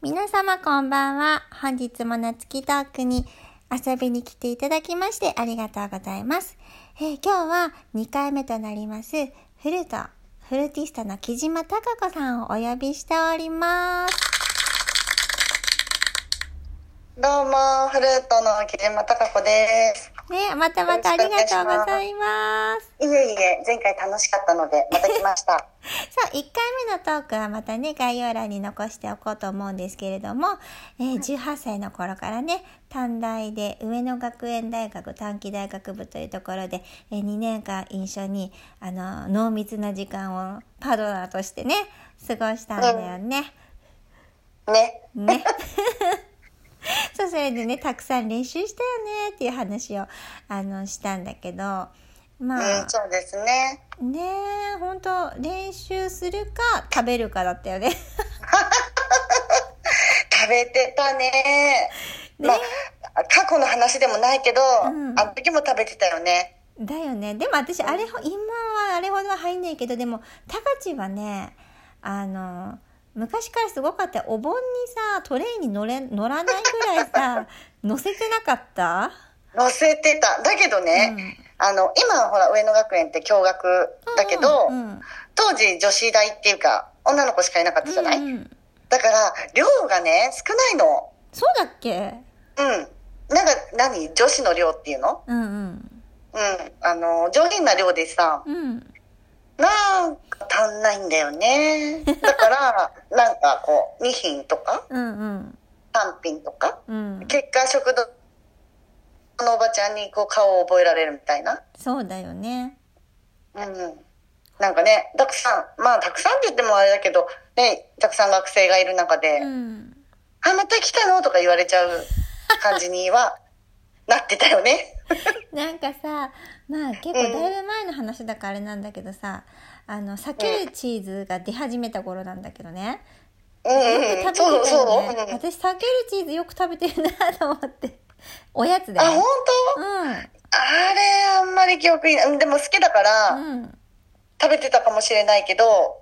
皆様こんばんは。本日も夏木トークに遊びに来ていただきましてありがとうございます。えー今日は2回目となります、フルート、フルーティストの木島貴子さんをお呼びしております。どうも、フルートの木島貴子です。ね、またまたありがとうございます。いえいえ、前回楽しかったので、また来ました。さあ、1回目のトークはまたね、概要欄に残しておこうと思うんですけれども、えー18歳の頃からね、短大で上野学園大学短期大学部というところで、えー2年間一緒に、あの、濃密な時間をパートナーとしてね、過ごしたんだよね。ね。ね。そう、それでね、たくさん練習したよねっていう話を、あの、したんだけど、まうん、あ、そうですね。ねえ、ほんと、練習するか、食べるかだったよね。食べてたね。ねまあ、過去の話でもないけど、うんあの時も食べてたよね。だよね。でも私、あれほ、今はあれほどは入んないけど、でも、高知はね、あの、昔からすごかったよお盆にさ、トレイに乗れ、乗らないぐらいさ、乗せてなかった？乗せてた。だけどね、うんあの、今はほら、上野学園って共学だけど、うんうん当時女子大っていうか、女の子しかいなかったじゃない、うんうんだから、量がね、少ないの。そうだっけ？うん。なんか、何？女子の量っていうの？うんうん。うん。あの、上品な量でさ、うん。なんか足んないんだよね。だから、なんかこう、2品とか、うんうん。3品とか、うん。結果食堂のおばちゃんにこう顔を覚えられるみたいな。そうだよね。うんうん。なんかね、たくさん、まあたくさんって言ってもあれだけど、ね、たくさん学生がいる中で、うん。あ、また来たの？とか言われちゃう感じにはなってたよね。なんかさ、まあ結構だいぶ前の話だからあれなんだけどさ、あの、避けるチーズが出始めた頃なんだけどね。うんうんうん。よく食べてたそうそう。よね。うん私、避けるチーズよく食べてるなと思って。おやつで、あ、ね。本当、うん。あれ、あんまり記憶に、うんでも好きだから、うん。食べてたかもしれないけど、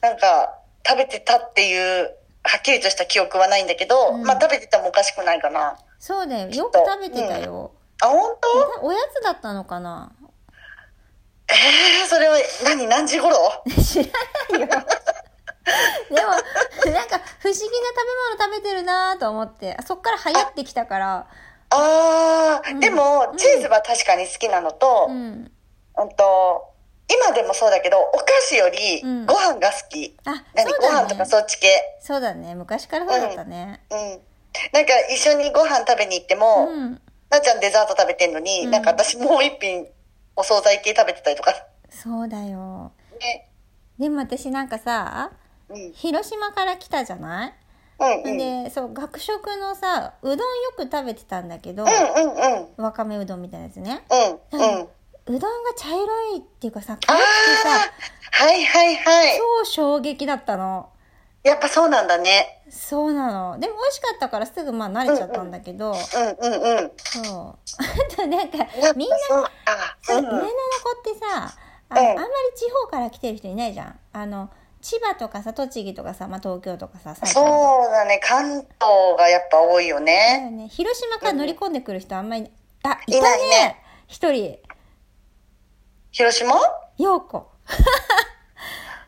なんか、食べてたっていう、はっきりとした記憶はないんだけど、うんまあ食べててもおかしくないかな。そうだよ。よく食べてたよ。あ、本当？おやつだったのかな？ええー、それは、何、何時頃？知らないよ。でも、なんか不思議な食べ物食べてるなと思って、そっから流行ってきたから、あー、うんでもう、んチーズは確かに好きなのと、ううん、ん。と、今でもそうだけど、お菓子よりうんご飯が好き。あ、何、そうだねご飯とか。そっち系。そうだね。昔からそうだったね。うん。なんか一緒にご飯食べに行っても、うん。なっちゃんデザート食べてんのに、うんなんか私もう一品お惣菜系食べてたりとか。そうだよ。ね。でも私なんかさ、うん。広島から来たじゃない？うんうん。で、そう、学食のさ、うどんよく食べてたんだけど、うんうんうん。わかめうどんみたいなやつね。うんうん。うどんが茶色いっていうかさ、あ辛くてさ、あ、はいはいはい。超衝撃だったの。やっぱそうなんだね。そうなの。でも美味しかったからすぐまあ慣れちゃったんだけど、うんうんうん。そう。あとなんかみんな、そうううん上野の子ってさ、あの、うんあんまり地方から来てる人いないじゃん。あの、千葉とかさ、栃木とかさ、まあ東京とかさ、そうだね。関東がやっぱ多いよだね。よね。広島から乗り込んでくる人あんまり、あ、いいたねないね一人、広島？陽子。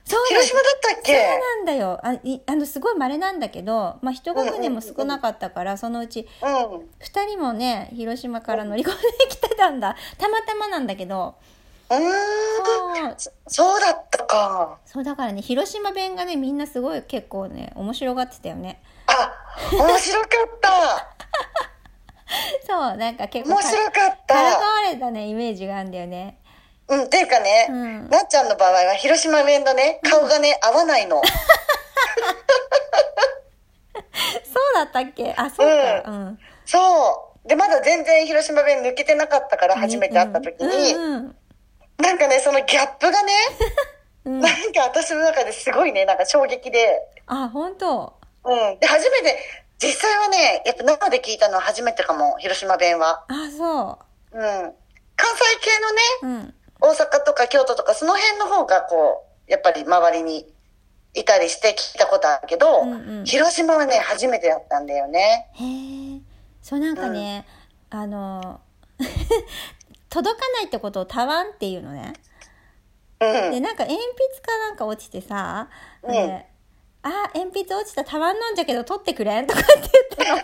そう広島だったっそうけなんだよ。あ、いあの、すごい稀なんだけど、まあ、一学年も少なかったから、そのうち、うん。二人もね、広島から乗り込んできてたんだ。たまたまなんだけど、うーん。そう、そうだったか。そうだからね、広島弁がね、みんなすごい結構ね、面白がってたよね。あ、面白かった。そう、なんか結構面白かっからかた。われたね、イメージがあるんだよね。うん、っていうかね、うんなっちゃんの場合は広島弁のね、顔がね、合わないの。そうだったっけ？あ、そうか。うん。そう。で、まだ全然広島弁抜けてなかったから、初めて会った時に、うんうんなんかね、そのギャップがね、うん。なんか私の中ですごいね、なんか衝撃で、あ、本当？うん。で、初めて、実際はね、やっぱ生で聞いたのは初めてかも、広島弁は。あ、そうん。関西系のね、う。うん。大阪とか京都とかその辺の方がこう、やっぱり周りにいたりして聞いたことあるけど、うんうん。広島はね、初めてだったんだよね。へえそうなんかね、あの 届かないってことをたわんっていうのね。うん。でなんか鉛筆かなんか落ちてさ、うん。であ鉛筆落ちたたわんなんじゃけど取ってくれんとかって言ったのだ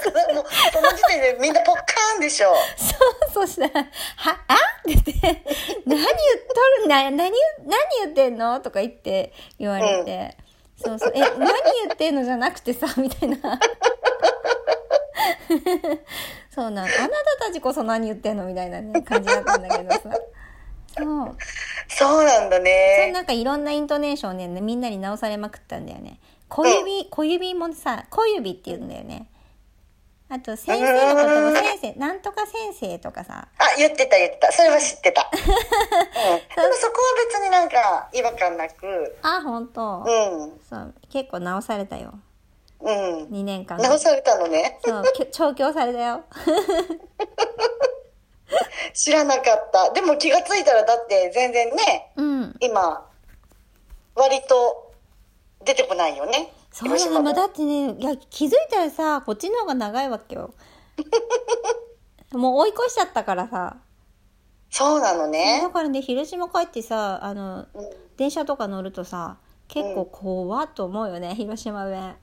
からもう、その時点でみんなポッカーンでしょ。そう、そしたら、は、あ？って言って、何言っとるな、何、何言ってんのとか言って言われて、そうそう、え、何言ってんのじゃなくてさ、みたいな。そうなん、あなたたちこそ何言ってんのみたいなね、感じだったんだけどさ。そう。そうなんだそうね。なんかいろんなイントネーションでね、みんなに直されまくったんだよね。小指、小指もさ、小指って言うんだよね。あと、先生のことも先生、なんとか先生とかさ、あ、言ってた言ってた。それは知ってた。うん、でもそこは別になんか違和感なく、あ、本当、うん、そう、結構直されたよ。うん。2年間で。直されたのね。そう、き調教されたよ。知らなかった。でも気がついたらだって全然ね、うん。今、割と出てこないよね。そうだね。まあ、だってね、いや、気づいたらさ、こっちの方が長いわけよ。もう追い越しちゃったからさ。そうなのだね。からね、広島帰ってさ、あの、うん電車とか乗るとさ、結構怖っと思うよね、広島弁。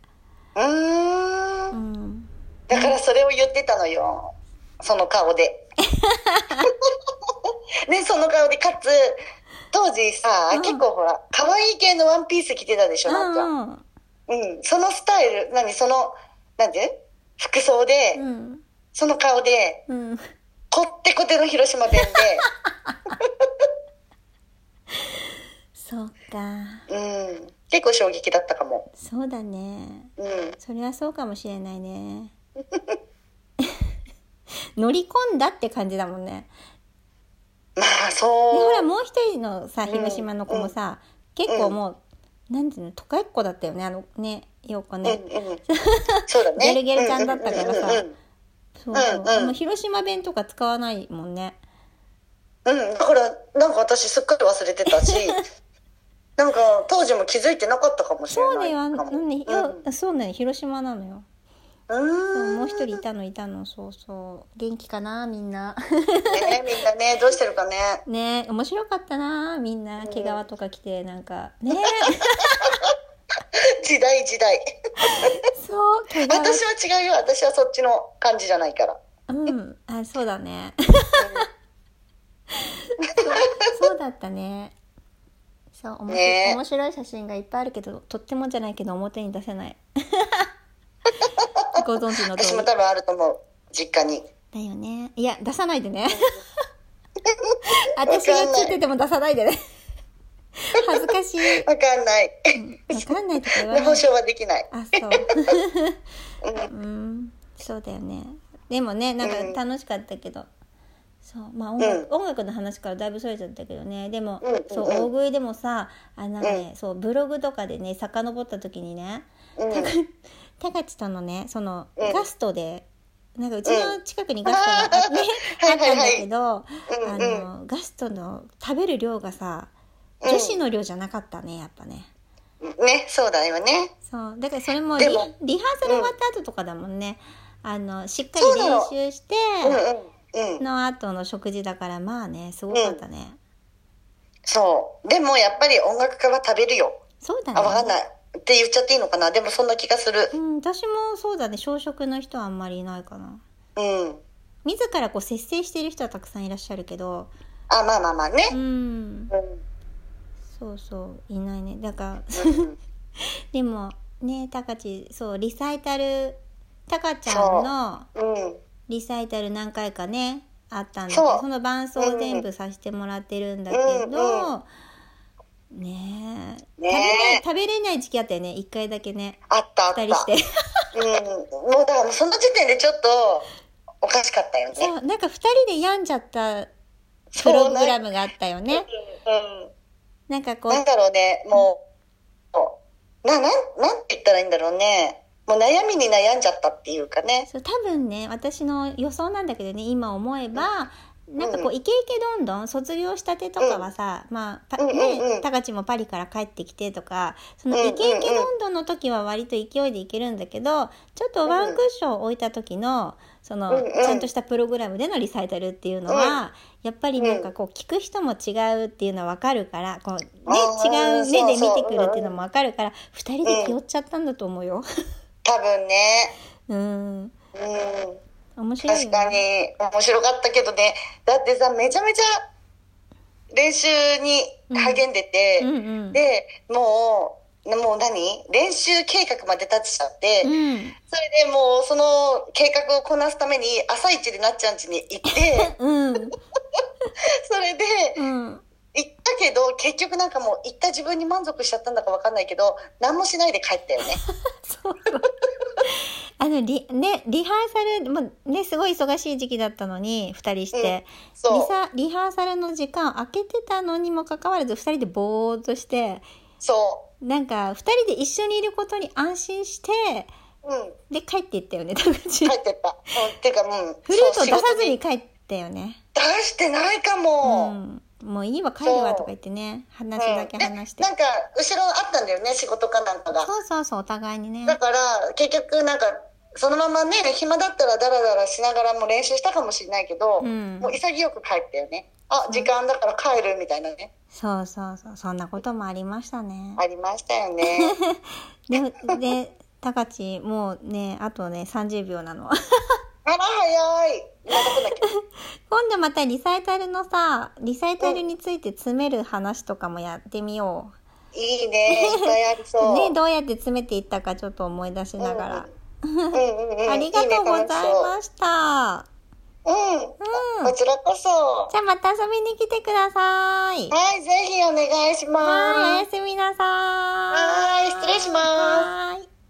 うーんう。ん。だからそれを言ってたのよ。その顔で。ね、その顔で、かつ、当時さ、うん結構ほら、可愛い系のワンピース着てたでしょ、なんか。うんうん。そのスタイル、何、その、なんて服装で、うん。その顔で、うん。こってこての広島弁 そうか。で、うん。結構衝撃だったかも。そうだね。うん。それはそうかもしれないね。乗り込んだって感じだもんね。まあ、で、そう。ほら、もう一人のさ、広島の子もさ、結構もう、なんていうの、都会っ子だったよね、あのね、ようこうんね。うん。そうだね。ゲルゲルちゃんだったからさうんうんうんそうそう。うんうんあんま広島弁とか使わないもんね。うん、だから、なんか私すっかり忘れてたし、なんか当時も気づいてなかったかもしれそうだよ、ないかも。あの、ね、よ、そうなの、広島なのよ。う。もう一人いたのいたの、そうそう。元気かな、みんな。ね、みんなね、どうしてるかね。ね面白かったな、みんな。毛皮とか着て、なんか、ね時代時代。そう。私は違うよ。私はそっちの感じじゃないから。うん、あ、そうだね。そうそうだったね。そう、面白いね面白い写真がいっぱいあるけど、とってもじゃないけど表に出せない。ご存知の通り。私も多分あると思う。実家に。だよね。いや、出さないでね。私がついてても出さないでね。恥ずかしい。わかんない。わかんないとか言わで、ない。保証はできない。あ、そう。うん、そうだよね。でもね、なんか楽しかったけど。そう、まあ音楽,、音楽の話からだいぶそれちゃったけどね。でも、うんそう、うん大食いでもさ、あのね、そう、ブログとかでね、遡った時にね、うん。たかたかちとのね、その、うんガストで、なんかうちの近くにガストがあ,、ったんだけど、あの、ガストの食べる量がさ、うん女子の量じゃなかったね、やっぱね。ね、そうだよね。そう。だからそれもリでもリハーサル終わった後とかだもんね。あの、しっかり練習して。の後の食事だから、まあね、すごかったね。そう。でもやっぱり音楽家は食べるよ。そうだね。あ、わかんない。って言っちゃっていいのかな？でもそんな気がする。うん、私もそうだね。小食の人はあんまりいないかな。うん。自らこう節制してる人はたくさんいらっしゃるけど、あ、まあまあまあねう。ん、うん。そうそう、いないね。だから、うん でも、ね、たかち、そう、リサイタル、たかちゃんのうん。リサイタル何回かね、あったんだけど、その伴奏を全部させてもらってるんだけうんど、ねえ、ねえ食べれない、食べれない時期あったよね、一回だけね、あったあった。二人して。うん。もうだからその時点でちょっとおかしかったよね。そう、なんか二人で病んじゃったプログラムがあったよね。うん。なんかこう、なんだろうね、もう、な、なん、なんて言ったらいいんだろうね。もう悩みに悩んじゃったっていうかね。そう多分ね私の予想なんだけどね今思えばなんかこう、イケイケどんどん卒業したてとかはさ、まあ、パうんうんうん。ね、たかちもパリから帰ってきてとか、そのイケイケどんどんの時は割と勢いでいけるんだけど、ちょっとワンクッション置いた時の、その、ちゃんとしたプログラムでのリサイタルっていうのは、やっぱりなんかこう、聞く人も違うっていうのはわかるから、こう、ね、違う目で見てくるっていうのもわかるから、二人で気負っちゃったんだと思うよ。多分ね。うん。うん。面白いよ確ね。かに面白かったけどね。だってさ、めちゃめちゃ練習に励んでて、うんうん。で、もう、もう何？練習計画まで立てちゃって、うん。それでもうその計画をこなすために朝一でなっちゃん家に行って、うん。それで、うん。行ったけど、結局なんかもう行った自分に満足しちゃったんだかわかんないけど、何もしないで帰ったよね。あの、リ、ね、リハーサル、もうね、すごい忙しい時期だったのに、二人して、そうリサ、リハーサルの時間空けてたのにもかかわらず、二人でぼーっとして、そなんか、二人で一緒にいることに安心して、う。うん。で、帰っていったよね、高知。帰ってった。うん。てか、うん。フルートを出さずに帰ったよね。出してないかうも。ん。もういいわ、帰るわとか言ってね、話だけ話してで。なんか、後ろあったんだよね、仕事かなんかが。そうそうそう、お互いにね。だから、結局なんか、そのままね、暇だったらダラダラしながらも練習したかもしれないけど、うんもう潔く帰ったよね。あ、時間だから帰るみたいなね。そうそうそう、そんなこともありましたね。ありましたよね。で、で、高知、もうね、あとね、30秒なの。あら、早い。今度またリサイタルのさ、リサイタルについて詰める話とかもやってみよいいね。いっぱいありう。そう。ね、どうやって詰めていったかちょっと思い出しながら。うんうんうん。ありがとうございましした。た。うん。うんこちらこそ。じゃあまた遊びに来てください。はい、ぜひお願いしはい、おます。やすみなさい。はい失礼しますはい。